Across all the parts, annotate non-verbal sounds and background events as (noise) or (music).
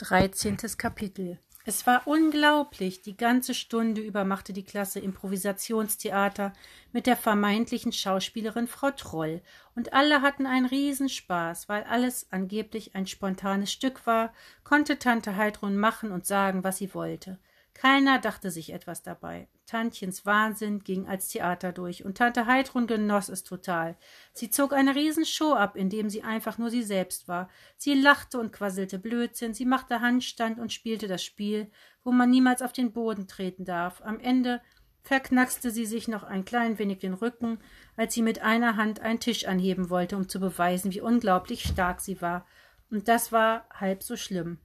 Dreizehntes Kapitel Es war unglaublich. Die ganze Stunde über machte die Klasse Improvisationstheater mit der vermeintlichen Schauspielerin Frau Troll, und alle hatten einen Riesenspaß, weil alles angeblich ein spontanes Stück war, konnte Tante Heidrun machen und sagen, was sie wollte. Keiner dachte sich etwas dabei. Tantchens Wahnsinn ging als Theater durch, und Tante Heidrun genoss es total. Sie zog eine Riesenshow ab, indem sie einfach nur sie selbst war. Sie lachte und quasselte Blödsinn, sie machte Handstand und spielte das Spiel, wo man niemals auf den Boden treten darf. Am Ende verknackste sie sich noch ein klein wenig den Rücken, als sie mit einer Hand einen Tisch anheben wollte, um zu beweisen, wie unglaublich stark sie war. Und das war halb so schlimm.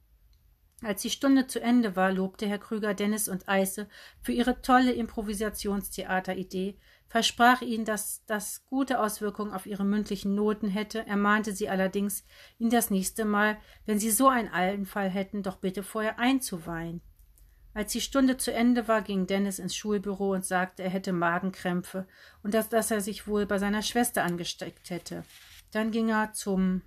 Als die Stunde zu Ende war, lobte Herr Krüger Dennis und Eise für ihre tolle Improvisationstheateridee, versprach ihnen, dass das gute Auswirkungen auf ihre mündlichen Noten hätte, ermahnte sie allerdings, ihnen das nächste Mal, wenn sie so einen Altenfall hätten, doch bitte vorher einzuweihen. Als die Stunde zu Ende war, ging Dennis ins Schulbüro und sagte, er hätte Magenkrämpfe und dass, dass er sich wohl bei seiner Schwester angesteckt hätte. Dann ging er zum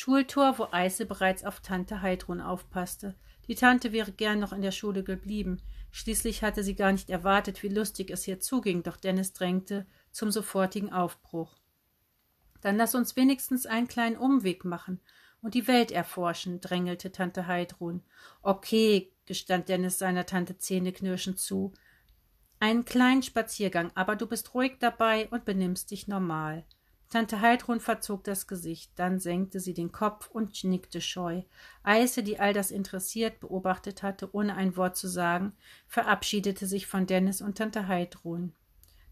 Schultor, wo Eise bereits auf Tante Heidrun aufpasste. Die Tante wäre gern noch in der Schule geblieben. Schließlich hatte sie gar nicht erwartet, wie lustig es hier zuging, doch Dennis drängte zum sofortigen Aufbruch. Dann lass uns wenigstens einen kleinen Umweg machen und die Welt erforschen, drängelte Tante Heidrun. Okay, gestand Dennis seiner Tante zähneknirschend zu. Einen kleinen Spaziergang, aber du bist ruhig dabei und benimmst dich normal. Tante Heidrun verzog das Gesicht, dann senkte sie den Kopf und nickte scheu. Eise, die all das interessiert beobachtet hatte, ohne ein Wort zu sagen, verabschiedete sich von Dennis und Tante Heidrun.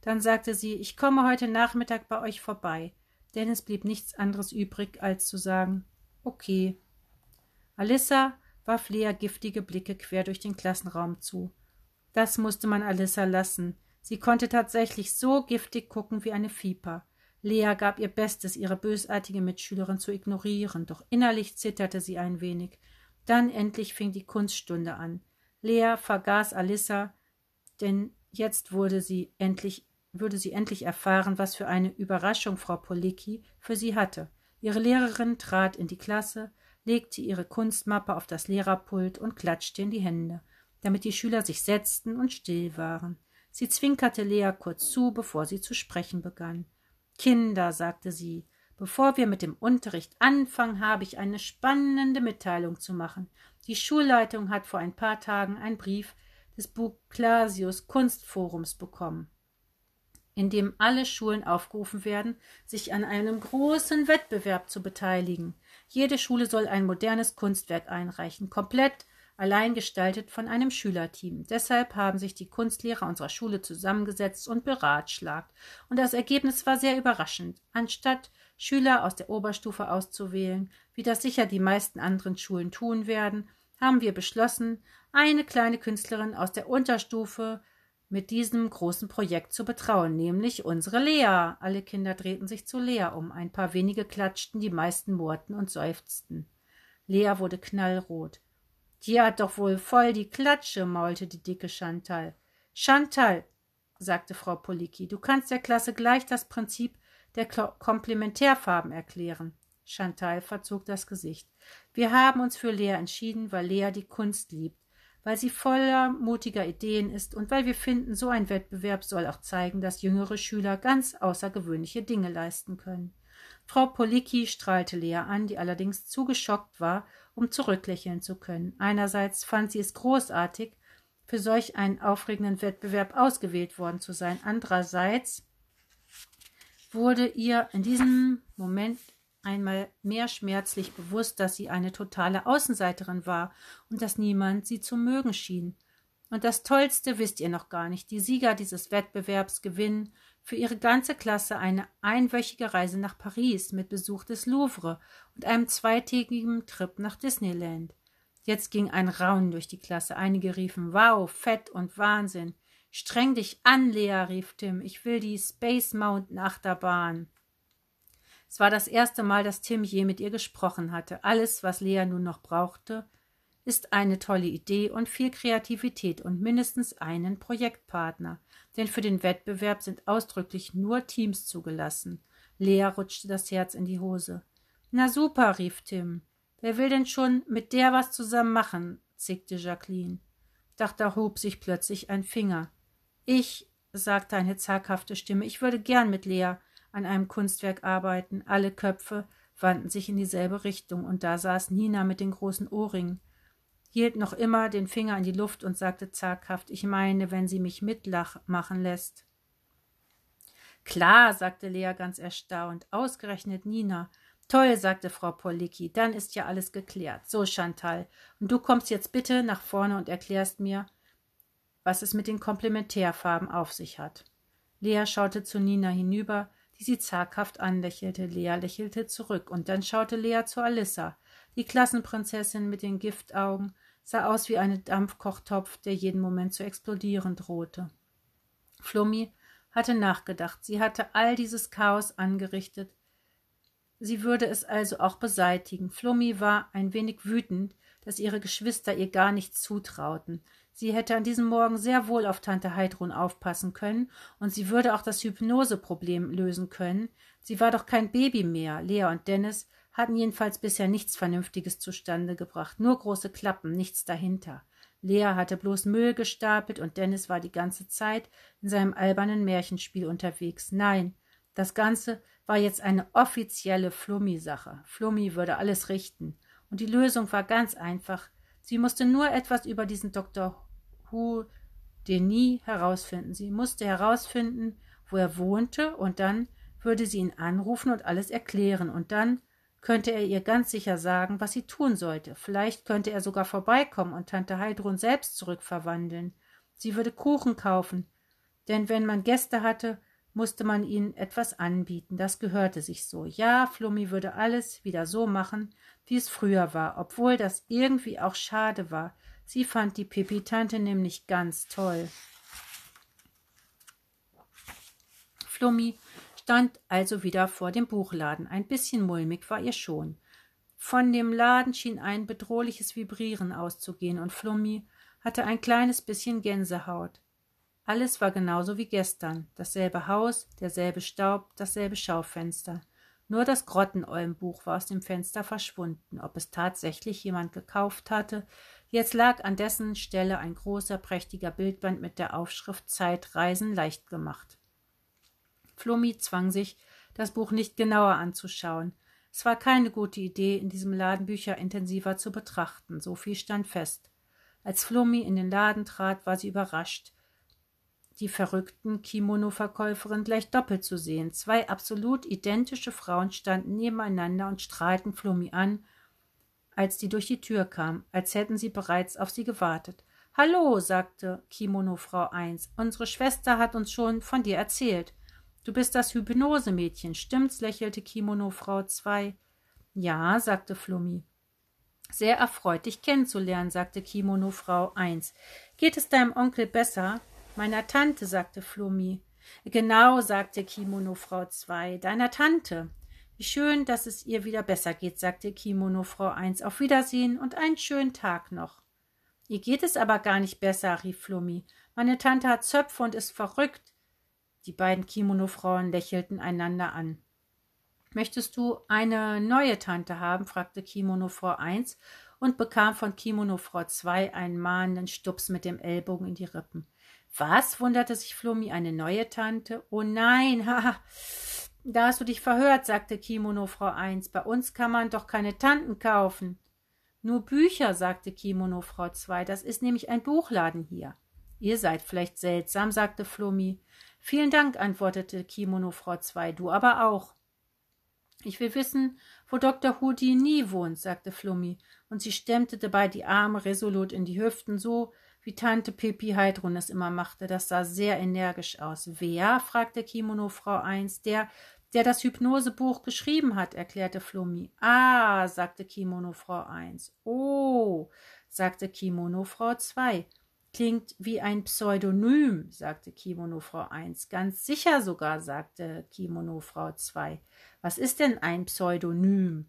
Dann sagte sie, ich komme heute Nachmittag bei euch vorbei. Dennis blieb nichts anderes übrig, als zu sagen, okay. Alissa warf Lea giftige Blicke quer durch den Klassenraum zu. Das musste man Alissa lassen. Sie konnte tatsächlich so giftig gucken wie eine Viper. Lea gab ihr Bestes, ihre bösartige Mitschülerin zu ignorieren, doch innerlich zitterte sie ein wenig. Dann endlich fing die Kunststunde an. Lea vergaß Alissa, denn jetzt wurde sie endlich, würde sie endlich erfahren, was für eine Überraschung Frau Policki für sie hatte. Ihre Lehrerin trat in die Klasse, legte ihre Kunstmappe auf das Lehrerpult und klatschte in die Hände, damit die Schüler sich setzten und still waren. Sie zwinkerte Lea kurz zu, bevor sie zu sprechen begann. Kinder, sagte sie, bevor wir mit dem Unterricht anfangen, habe ich eine spannende Mitteilung zu machen. Die Schulleitung hat vor ein paar Tagen einen Brief des Buklasius Kunstforums bekommen, in dem alle Schulen aufgerufen werden, sich an einem großen Wettbewerb zu beteiligen. Jede Schule soll ein modernes Kunstwerk einreichen, komplett allein gestaltet von einem Schülerteam. Deshalb haben sich die Kunstlehrer unserer Schule zusammengesetzt und beratschlagt. Und das Ergebnis war sehr überraschend. Anstatt Schüler aus der Oberstufe auszuwählen, wie das sicher die meisten anderen Schulen tun werden, haben wir beschlossen, eine kleine Künstlerin aus der Unterstufe mit diesem großen Projekt zu betrauen, nämlich unsere Lea. Alle Kinder drehten sich zu Lea um, ein paar wenige klatschten, die meisten murrten und seufzten. Lea wurde knallrot. Die hat doch wohl voll die Klatsche, maulte die dicke Chantal. Chantal, sagte Frau Policki, du kannst der Klasse gleich das Prinzip der Komplementärfarben erklären. Chantal verzog das Gesicht. Wir haben uns für Lea entschieden, weil Lea die Kunst liebt, weil sie voller mutiger Ideen ist und weil wir finden, so ein Wettbewerb soll auch zeigen, dass jüngere Schüler ganz außergewöhnliche Dinge leisten können. Frau Policki strahlte Lea an, die allerdings zu geschockt war, um zurücklächeln zu können. Einerseits fand sie es großartig, für solch einen aufregenden Wettbewerb ausgewählt worden zu sein. Andererseits wurde ihr in diesem Moment einmal mehr schmerzlich bewusst, dass sie eine totale Außenseiterin war und dass niemand sie zu mögen schien. Und das Tollste wisst ihr noch gar nicht. Die Sieger dieses Wettbewerbs gewinnen für ihre ganze Klasse eine einwöchige Reise nach Paris mit Besuch des Louvre und einem zweitägigen Trip nach Disneyland. Jetzt ging ein Raunen durch die Klasse. Einige riefen Wow, Fett und Wahnsinn. Streng dich an, Lea, rief Tim. Ich will die Space Mountain Achterbahn. Es war das erste Mal, dass Tim je mit ihr gesprochen hatte. Alles, was Lea nun noch brauchte, ist eine tolle Idee und viel Kreativität und mindestens einen Projektpartner, denn für den Wettbewerb sind ausdrücklich nur Teams zugelassen. Lea rutschte das Herz in die Hose. Na super, rief Tim. Wer will denn schon mit der was zusammen machen? zickte Jacqueline. Doch da hob sich plötzlich ein Finger. Ich, sagte eine zaghafte Stimme, ich würde gern mit Lea an einem Kunstwerk arbeiten. Alle Köpfe wandten sich in dieselbe Richtung, und da saß Nina mit den großen Ohrringen, hielt noch immer den Finger in die Luft und sagte zaghaft, ich meine, wenn sie mich mitlach machen lässt. Klar, sagte Lea ganz erstaunt, ausgerechnet Nina. Toll, sagte Frau Policki, dann ist ja alles geklärt. So, Chantal, und du kommst jetzt bitte nach vorne und erklärst mir, was es mit den Komplementärfarben auf sich hat. Lea schaute zu Nina hinüber, die sie zaghaft anlächelte. Lea lächelte zurück, und dann schaute Lea zu Alissa. Die Klassenprinzessin mit den Giftaugen sah aus wie ein Dampfkochtopf, der jeden Moment zu explodieren drohte. Flummi hatte nachgedacht. Sie hatte all dieses Chaos angerichtet. Sie würde es also auch beseitigen. Flummi war ein wenig wütend, dass ihre Geschwister ihr gar nichts zutrauten. Sie hätte an diesem Morgen sehr wohl auf Tante Heidrun aufpassen können, und sie würde auch das Hypnoseproblem lösen können. Sie war doch kein Baby mehr. Lea und Dennis hatten jedenfalls bisher nichts Vernünftiges zustande gebracht, nur große Klappen, nichts dahinter. Lea hatte bloß Müll gestapelt und Dennis war die ganze Zeit in seinem albernen Märchenspiel unterwegs. Nein, das Ganze war jetzt eine offizielle Flummi-Sache. Flummi würde alles richten. Und die Lösung war ganz einfach. Sie musste nur etwas über diesen Dr. Hu Denis herausfinden. Sie musste herausfinden, wo er wohnte, und dann würde sie ihn anrufen und alles erklären, und dann könnte er ihr ganz sicher sagen, was sie tun sollte. Vielleicht könnte er sogar vorbeikommen und Tante Heidrun selbst zurückverwandeln. Sie würde Kuchen kaufen, denn wenn man Gäste hatte, musste man ihnen etwas anbieten. Das gehörte sich so. Ja, Flummi würde alles wieder so machen, wie es früher war, obwohl das irgendwie auch schade war. Sie fand die Pipi-Tante nämlich ganz toll. Flummi stand also wieder vor dem Buchladen. Ein bisschen mulmig war ihr schon. Von dem Laden schien ein bedrohliches Vibrieren auszugehen, und Flummi hatte ein kleines bisschen Gänsehaut. Alles war genauso wie gestern. Dasselbe Haus, derselbe Staub, dasselbe Schaufenster. Nur das Grottenolmbuch war aus dem Fenster verschwunden. Ob es tatsächlich jemand gekauft hatte, jetzt lag an dessen Stelle ein großer, prächtiger Bildband mit der Aufschrift Zeitreisen leicht gemacht. Flummi zwang sich, das Buch nicht genauer anzuschauen. Es war keine gute Idee, in diesem Laden Bücher intensiver zu betrachten, so viel stand fest. Als Flummi in den Laden trat, war sie überrascht, die verrückten Kimono-Verkäuferin gleich doppelt zu sehen. Zwei absolut identische Frauen standen nebeneinander und strahlten Flummi an, als die durch die Tür kam, als hätten sie bereits auf sie gewartet. Hallo, sagte Kimono-Frau 1, unsere Schwester hat uns schon von dir erzählt. Du bist das Hypnosemädchen, stimmt's? lächelte Kimono Frau 2. Ja, sagte Flummi. Sehr erfreut, dich kennenzulernen, sagte Kimono Frau 1. Geht es deinem Onkel besser? Meiner Tante, sagte Flummi. Genau, sagte Kimono Frau 2. Deiner Tante. Wie schön, dass es ihr wieder besser geht, sagte Kimono Frau 1. Auf Wiedersehen und einen schönen Tag noch. Ihr geht es aber gar nicht besser, rief Flummi. Meine Tante hat Zöpfe und ist verrückt. Die beiden Kimono-Frauen lächelten einander an. Möchtest du eine neue Tante haben? fragte Kimono-Frau 1 und bekam von Kimono-Frau 2 einen mahnenden Stups mit dem Ellbogen in die Rippen. Was? wunderte sich Flummi, eine neue Tante? Oh nein, (laughs) haha. Da hast du dich verhört, sagte Kimono-Frau 1. Bei uns kann man doch keine Tanten kaufen. Nur Bücher, sagte Kimono-Frau 2. Das ist nämlich ein Buchladen hier. Ihr seid vielleicht seltsam, sagte Flummi. Vielen Dank, antwortete Kimono Frau 2, du aber auch. Ich will wissen, wo Dr. Houdini wohnt, sagte Flummi, und sie stemmte dabei die Arme resolut in die Hüften, so wie Tante Pippi Heidrun es immer machte. Das sah sehr energisch aus. Wer? fragte Kimono Frau 1. Der, der das Hypnosebuch geschrieben hat, erklärte Flummi. Ah, sagte Kimono Frau 1. Oh, sagte Kimono Frau 2. Klingt wie ein Pseudonym, sagte Kimono Frau 1. Ganz sicher sogar, sagte Kimono Frau 2. Was ist denn ein Pseudonym?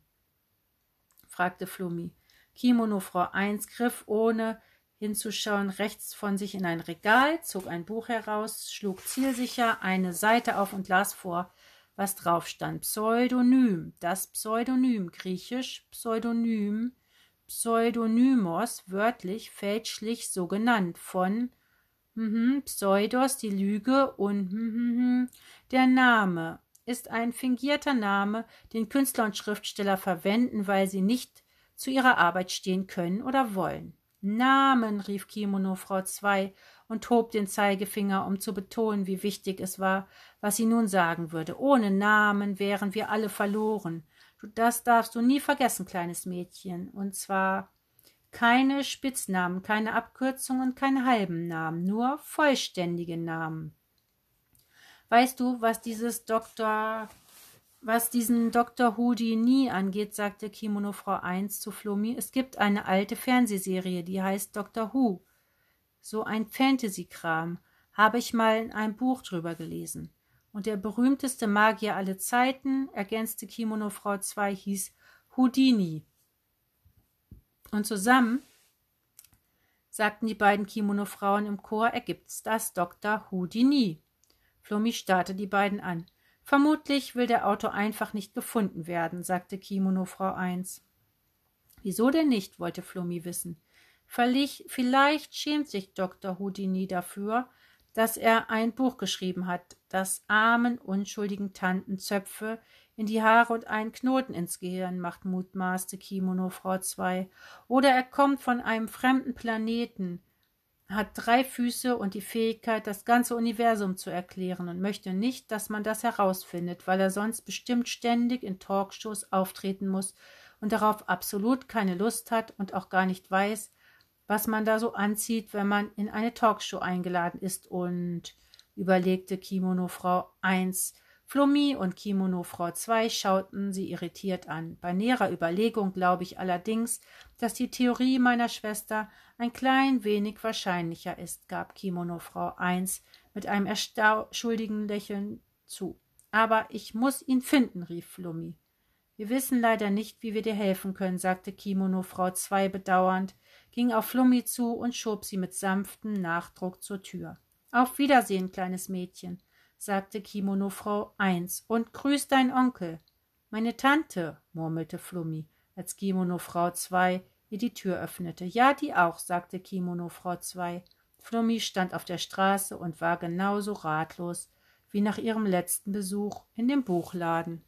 fragte Flummi. Kimono Frau 1 griff ohne hinzuschauen rechts von sich in ein Regal, zog ein Buch heraus, schlug zielsicher eine Seite auf und las vor. was drauf stand. Pseudonym, das Pseudonym, griechisch Pseudonym, Pseudonymos, wörtlich fälschlich so genannt, von mhm, Pseudos, die Lüge und mhm, der Name ist ein fingierter Name, den Künstler und Schriftsteller verwenden, weil sie nicht zu ihrer Arbeit stehen können oder wollen. Namen, rief Kimono Frau zwei und hob den Zeigefinger, um zu betonen, wie wichtig es war, was sie nun sagen würde. Ohne Namen wären wir alle verloren. Das darfst du nie vergessen, kleines Mädchen. Und zwar keine Spitznamen, keine Abkürzungen, keine halben Namen, nur vollständige Namen. Weißt du, was dieses Doktor was diesen Dr. Houdini angeht, sagte Kimono Frau 1 zu Flomi, es gibt eine alte Fernsehserie, die heißt Dr. Who. So ein Fantasy-Kram. Habe ich mal in einem Buch drüber gelesen. Und der berühmteste Magier aller Zeiten, ergänzte Kimono Frau 2, hieß Houdini. Und zusammen, sagten die beiden Kimono-Frauen im Chor, ergibt's das Dr. Houdini. Flomi starrte die beiden an. Vermutlich will der Autor einfach nicht gefunden werden, sagte Kimono Frau 1. Wieso denn nicht? wollte Flummi wissen. Vielleicht schämt sich Dr. Houdini dafür, dass er ein Buch geschrieben hat, das armen, unschuldigen Tanten Zöpfe in die Haare und einen Knoten ins Gehirn macht, mutmaßte Kimono Frau 2. Oder er kommt von einem fremden Planeten, hat drei Füße und die Fähigkeit, das ganze Universum zu erklären und möchte nicht, dass man das herausfindet, weil er sonst bestimmt ständig in Talkshows auftreten muss und darauf absolut keine Lust hat und auch gar nicht weiß, was man da so anzieht, wenn man in eine Talkshow eingeladen ist und überlegte Kimono Frau 1, Flummi und Kimono Frau 2 schauten sie irritiert an. Bei näherer Überlegung glaube ich allerdings, dass die Theorie meiner Schwester ein klein wenig wahrscheinlicher ist, gab Kimono Frau 1 mit einem erschuldigen Lächeln zu. Aber ich muss ihn finden, rief Flummi. Wir wissen leider nicht, wie wir dir helfen können, sagte Kimono Frau 2 bedauernd, ging auf Flummi zu und schob sie mit sanftem Nachdruck zur Tür. Auf Wiedersehen, kleines Mädchen sagte Kimono-Frau eins, und grüß dein Onkel. Meine Tante, murmelte Flummi, als Kimono-Frau zwei ihr die Tür öffnete. Ja, die auch, sagte Kimono-Frau zwei. Flummi stand auf der Straße und war genauso ratlos wie nach ihrem letzten Besuch in dem Buchladen.